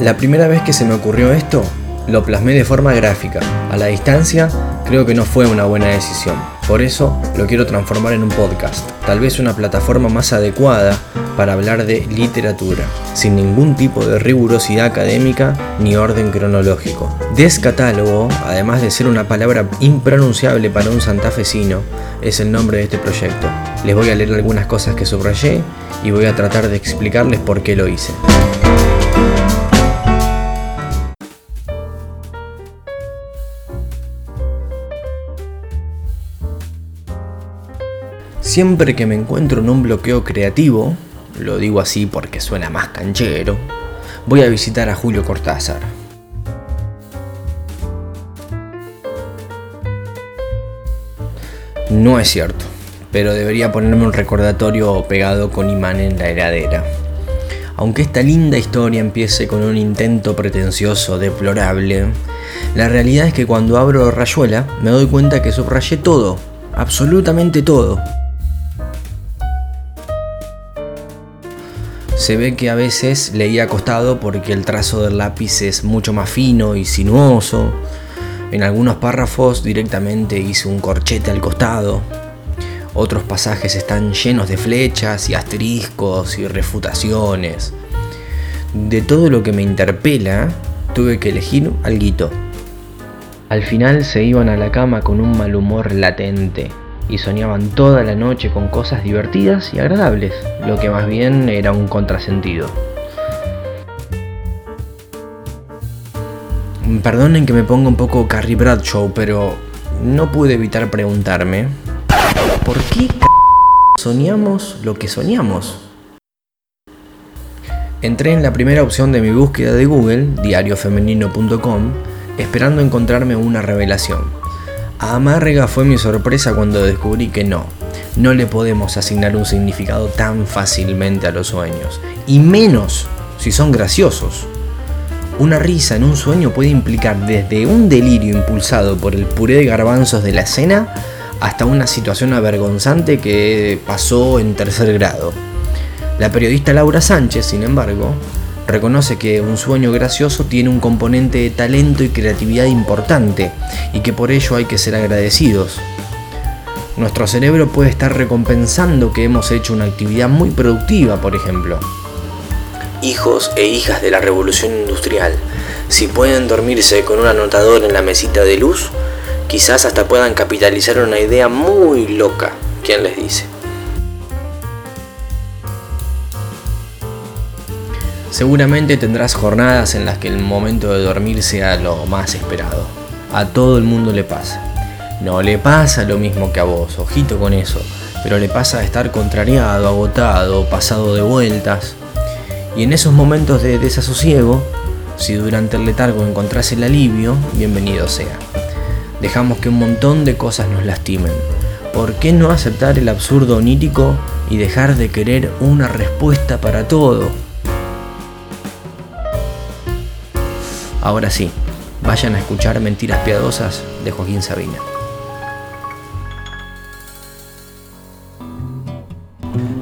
La primera vez que se me ocurrió esto, lo plasmé de forma gráfica. A la distancia, creo que no fue una buena decisión. Por eso lo quiero transformar en un podcast, tal vez una plataforma más adecuada para hablar de literatura, sin ningún tipo de rigurosidad académica ni orden cronológico. Descatálogo, además de ser una palabra impronunciable para un santafesino, es el nombre de este proyecto. Les voy a leer algunas cosas que subrayé y voy a tratar de explicarles por qué lo hice. Siempre que me encuentro en un bloqueo creativo, lo digo así porque suena más canchero, voy a visitar a Julio Cortázar. No es cierto, pero debería ponerme un recordatorio pegado con imán en la heladera. Aunque esta linda historia empiece con un intento pretencioso deplorable, la realidad es que cuando abro Rayuela me doy cuenta que subrayé todo, absolutamente todo. Se ve que a veces leía acostado porque el trazo del lápiz es mucho más fino y sinuoso. En algunos párrafos directamente hice un corchete al costado. Otros pasajes están llenos de flechas y asteriscos y refutaciones. De todo lo que me interpela, tuve que elegir algo. Al final se iban a la cama con un mal humor latente y soñaban toda la noche con cosas divertidas y agradables, lo que más bien era un contrasentido. Perdonen que me ponga un poco Carrie Bradshaw, pero no pude evitar preguntarme, ¿por qué soñamos lo que soñamos? Entré en la primera opción de mi búsqueda de Google, diariofemenino.com, esperando encontrarme una revelación Amarga fue mi sorpresa cuando descubrí que no, no le podemos asignar un significado tan fácilmente a los sueños, y menos si son graciosos. Una risa en un sueño puede implicar desde un delirio impulsado por el puré de garbanzos de la cena hasta una situación avergonzante que pasó en tercer grado. La periodista Laura Sánchez, sin embargo, reconoce que un sueño gracioso tiene un componente de talento y creatividad importante y que por ello hay que ser agradecidos. Nuestro cerebro puede estar recompensando que hemos hecho una actividad muy productiva, por ejemplo. Hijos e hijas de la revolución industrial, si pueden dormirse con un anotador en la mesita de luz, quizás hasta puedan capitalizar una idea muy loca, ¿quién les dice? Seguramente tendrás jornadas en las que el momento de dormir sea lo más esperado. A todo el mundo le pasa. No le pasa lo mismo que a vos, ojito con eso, pero le pasa estar contrariado, agotado, pasado de vueltas. Y en esos momentos de desasosiego, si durante el letargo encontrás el alivio, bienvenido sea. Dejamos que un montón de cosas nos lastimen. ¿Por qué no aceptar el absurdo onírico y dejar de querer una respuesta para todo? Ahora sí, vayan a escuchar Mentiras Piadosas de Joaquín Sabina.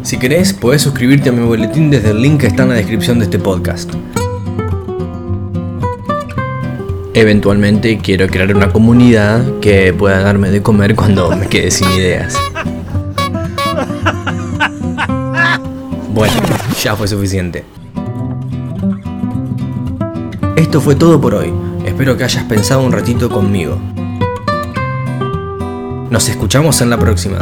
Si querés, podés suscribirte a mi boletín desde el link que está en la descripción de este podcast. Eventualmente quiero crear una comunidad que pueda darme de comer cuando me quede sin ideas. Bueno, ya fue suficiente. Esto fue todo por hoy. Espero que hayas pensado un ratito conmigo. Nos escuchamos en la próxima.